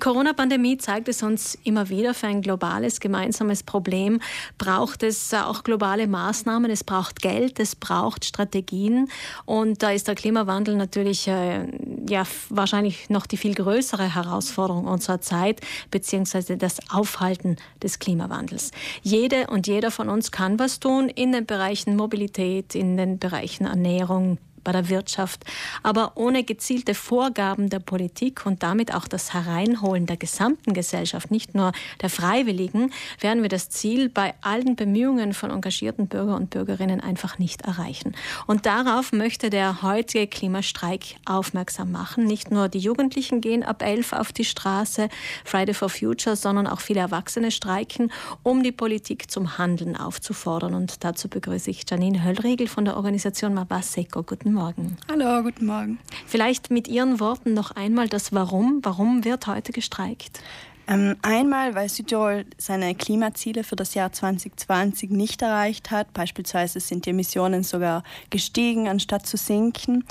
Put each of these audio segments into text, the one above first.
Corona-Pandemie zeigt es uns immer wieder, für ein globales gemeinsames Problem. Braucht es auch globale Maßnahmen, es braucht Geld, es braucht Strategien. Und da ist der Klimawandel natürlich äh, ja, wahrscheinlich noch die viel größere Herausforderung unserer Zeit, beziehungsweise das Aufhalten des Klimawandels. Jede und jeder von uns kann was tun in den Bereichen Mobilität, in den Bereichen Ernährung, bei der Wirtschaft, aber ohne gezielte Vorgaben der Politik und damit auch das Hereinholen der gesamten Gesellschaft, nicht nur der Freiwilligen, werden wir das Ziel bei allen Bemühungen von engagierten Bürger und Bürgerinnen einfach nicht erreichen. Und darauf möchte der heutige Klimastreik aufmerksam machen. Nicht nur die Jugendlichen gehen ab elf auf die Straße, Friday for Future, sondern auch viele Erwachsene streiken, um die Politik zum Handeln aufzufordern. Und dazu begrüße ich Janine Höllriegel von der Organisation Mabaseko. Guten Guten Morgen. Hallo, guten Morgen. Vielleicht mit Ihren Worten noch einmal das Warum. Warum wird heute gestreikt? Ähm, einmal, weil Südtirol seine Klimaziele für das Jahr 2020 nicht erreicht hat. Beispielsweise sind die Emissionen sogar gestiegen, anstatt zu sinken.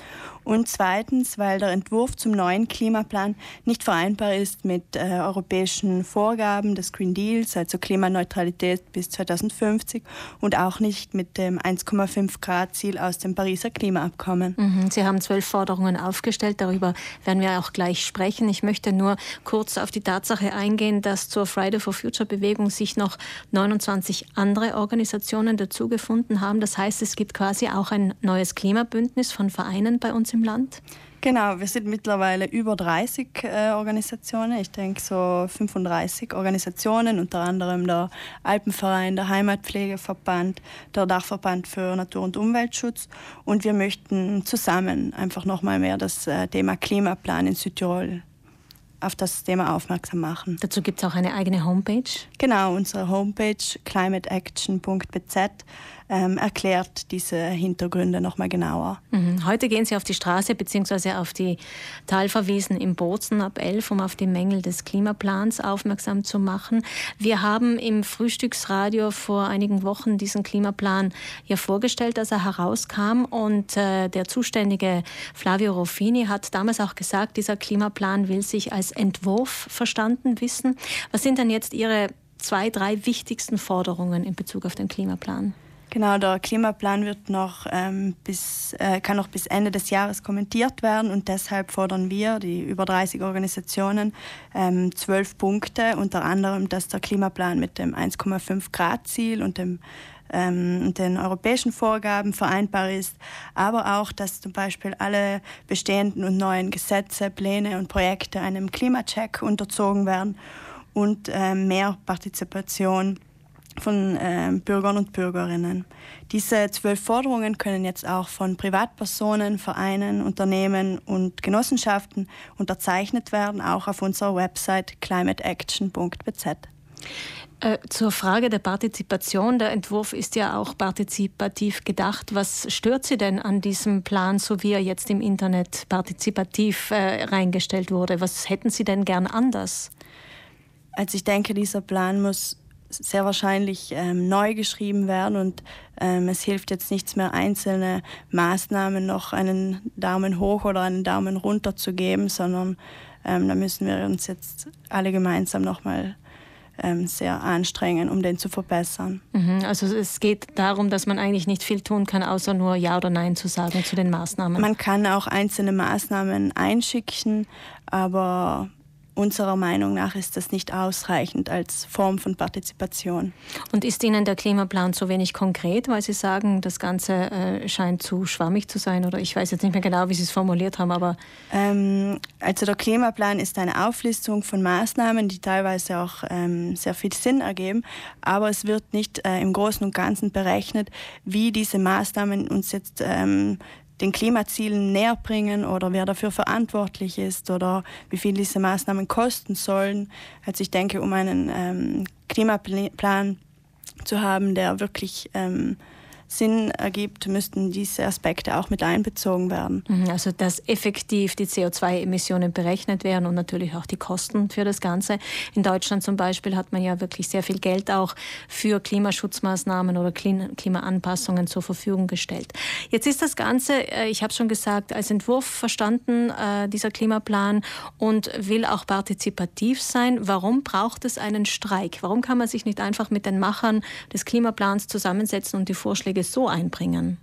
Und zweitens, weil der Entwurf zum neuen Klimaplan nicht vereinbar ist mit äh, europäischen Vorgaben des Green Deals, also Klimaneutralität bis 2050 und auch nicht mit dem 1,5 Grad Ziel aus dem Pariser Klimaabkommen. Mhm. Sie haben zwölf Forderungen aufgestellt, darüber werden wir auch gleich sprechen. Ich möchte nur kurz auf die Tatsache eingehen, dass zur Friday for Future Bewegung sich noch 29 andere Organisationen dazugefunden haben. Das heißt, es gibt quasi auch ein neues Klimabündnis von Vereinen bei uns im Land. Genau, wir sind mittlerweile über 30 äh, Organisationen, ich denke so 35 Organisationen, unter anderem der Alpenverein, der Heimatpflegeverband, der Dachverband für Natur- und Umweltschutz. Und wir möchten zusammen einfach nochmal mehr das äh, Thema Klimaplan in Südtirol auf das Thema aufmerksam machen. Dazu gibt es auch eine eigene Homepage? Genau, unsere Homepage climateaction.bz ähm, erklärt diese Hintergründe nochmal genauer. Mhm. Heute gehen Sie auf die Straße bzw. auf die Talverwiesen im Bozen ab 11, um auf die Mängel des Klimaplans aufmerksam zu machen. Wir haben im Frühstücksradio vor einigen Wochen diesen Klimaplan ja vorgestellt, als er herauskam und äh, der zuständige Flavio Ruffini hat damals auch gesagt, dieser Klimaplan will sich als Entwurf verstanden wissen. Was sind denn jetzt Ihre zwei, drei wichtigsten Forderungen in Bezug auf den Klimaplan? Genau, der Klimaplan wird noch ähm, bis, äh, kann noch bis Ende des Jahres kommentiert werden und deshalb fordern wir, die über 30 Organisationen, ähm, zwölf Punkte, unter anderem, dass der Klimaplan mit dem 1,5 Grad Ziel und dem ähm, den europäischen Vorgaben vereinbar ist, aber auch, dass zum Beispiel alle bestehenden und neuen Gesetze, Pläne und Projekte einem Klimacheck unterzogen werden und äh, mehr Partizipation von äh, Bürgern und Bürgerinnen. Diese zwölf Forderungen können jetzt auch von Privatpersonen, Vereinen, Unternehmen und Genossenschaften unterzeichnet werden, auch auf unserer Website climateaction.bz. Äh, zur Frage der Partizipation. Der Entwurf ist ja auch partizipativ gedacht. Was stört Sie denn an diesem Plan, so wie er jetzt im Internet partizipativ äh, reingestellt wurde? Was hätten Sie denn gern anders? Also ich denke, dieser Plan muss sehr wahrscheinlich ähm, neu geschrieben werden und ähm, es hilft jetzt nichts mehr, einzelne Maßnahmen noch einen Daumen hoch oder einen Daumen runter zu geben, sondern ähm, da müssen wir uns jetzt alle gemeinsam nochmal ähm, sehr anstrengen, um den zu verbessern. Mhm, also es geht darum, dass man eigentlich nicht viel tun kann, außer nur Ja oder Nein zu sagen zu den Maßnahmen. Man kann auch einzelne Maßnahmen einschicken, aber Unserer Meinung nach ist das nicht ausreichend als Form von Partizipation. Und ist Ihnen der Klimaplan zu wenig konkret, weil Sie sagen, das Ganze äh, scheint zu schwammig zu sein? Oder ich weiß jetzt nicht mehr genau, wie Sie es formuliert haben, aber. Ähm, also der Klimaplan ist eine Auflistung von Maßnahmen, die teilweise auch ähm, sehr viel Sinn ergeben, aber es wird nicht äh, im Großen und Ganzen berechnet, wie diese Maßnahmen uns jetzt ähm, den Klimazielen näher bringen oder wer dafür verantwortlich ist oder wie viel diese Maßnahmen kosten sollen. Also ich denke, um einen ähm, Klimaplan zu haben, der wirklich ähm, Sinn ergibt, müssten diese Aspekte auch mit einbezogen werden. Mhm, also dass effektiv die CO2-Emissionen berechnet werden und natürlich auch die Kosten für das Ganze. In Deutschland zum Beispiel hat man ja wirklich sehr viel Geld auch für Klimaschutzmaßnahmen oder Klimaanpassungen zur Verfügung gestellt. Jetzt ist das Ganze, äh, ich habe schon gesagt, als Entwurf verstanden, äh, dieser Klimaplan und will auch partizipativ sein. Warum braucht es einen Streik? Warum kann man sich nicht einfach mit den Machern des Klimaplans zusammensetzen und die Vorschläge so einbringen?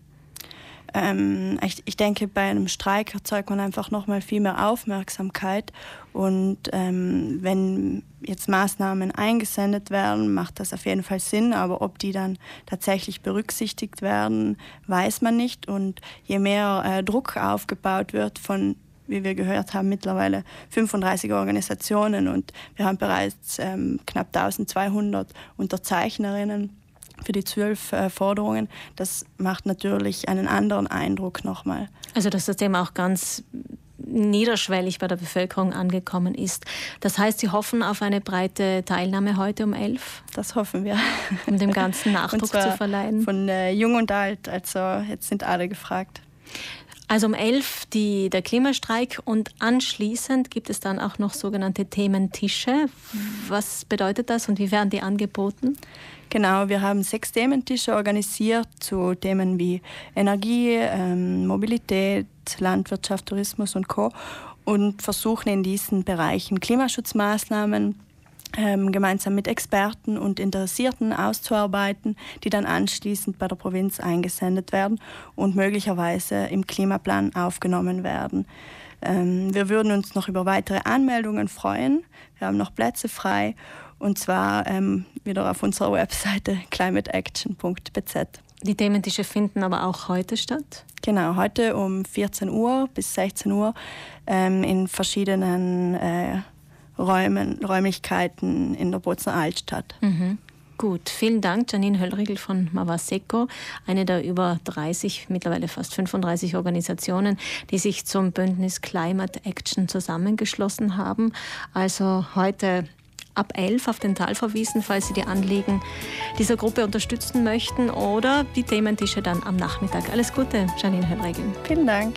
Ähm, ich, ich, denke, bei einem Streik erzeugt man einfach noch mal viel mehr Aufmerksamkeit. Und ähm, wenn jetzt Maßnahmen eingesendet werden, macht das auf jeden Fall Sinn. Aber ob die dann tatsächlich berücksichtigt werden, weiß man nicht. Und je mehr äh, Druck aufgebaut wird von wie wir gehört haben, mittlerweile 35 Organisationen und wir haben bereits ähm, knapp 1200 Unterzeichnerinnen für die zwölf äh, Forderungen. Das macht natürlich einen anderen Eindruck nochmal. Also dass das Thema auch ganz niederschwellig bei der Bevölkerung angekommen ist. Das heißt, Sie hoffen auf eine breite Teilnahme heute um elf? Das hoffen wir. Um dem Ganzen Nachdruck zu verleihen? Von äh, jung und alt, also jetzt sind alle gefragt. Also um elf die, der Klimastreik und anschließend gibt es dann auch noch sogenannte Thementische. Was bedeutet das und wie werden die angeboten? Genau, wir haben sechs Thementische organisiert zu Themen wie Energie, ähm, Mobilität, Landwirtschaft, Tourismus und Co. und versuchen in diesen Bereichen Klimaschutzmaßnahmen gemeinsam mit Experten und Interessierten auszuarbeiten, die dann anschließend bei der Provinz eingesendet werden und möglicherweise im Klimaplan aufgenommen werden. Ähm, wir würden uns noch über weitere Anmeldungen freuen. Wir haben noch Plätze frei und zwar ähm, wieder auf unserer Webseite climateaction.bz. Die Thementische finden aber auch heute statt? Genau, heute um 14 Uhr bis 16 Uhr ähm, in verschiedenen äh, Räumen, Räumlichkeiten in der Bozner Altstadt. Mhm. Gut, vielen Dank, Janine Höllriegel von Mavaseko, eine der über 30, mittlerweile fast 35 Organisationen, die sich zum Bündnis Climate Action zusammengeschlossen haben. Also heute ab 11 auf den Tal verwiesen, falls Sie die Anliegen dieser Gruppe unterstützen möchten oder die Thementische dann am Nachmittag. Alles Gute, Janine Höllriegel. Vielen Dank.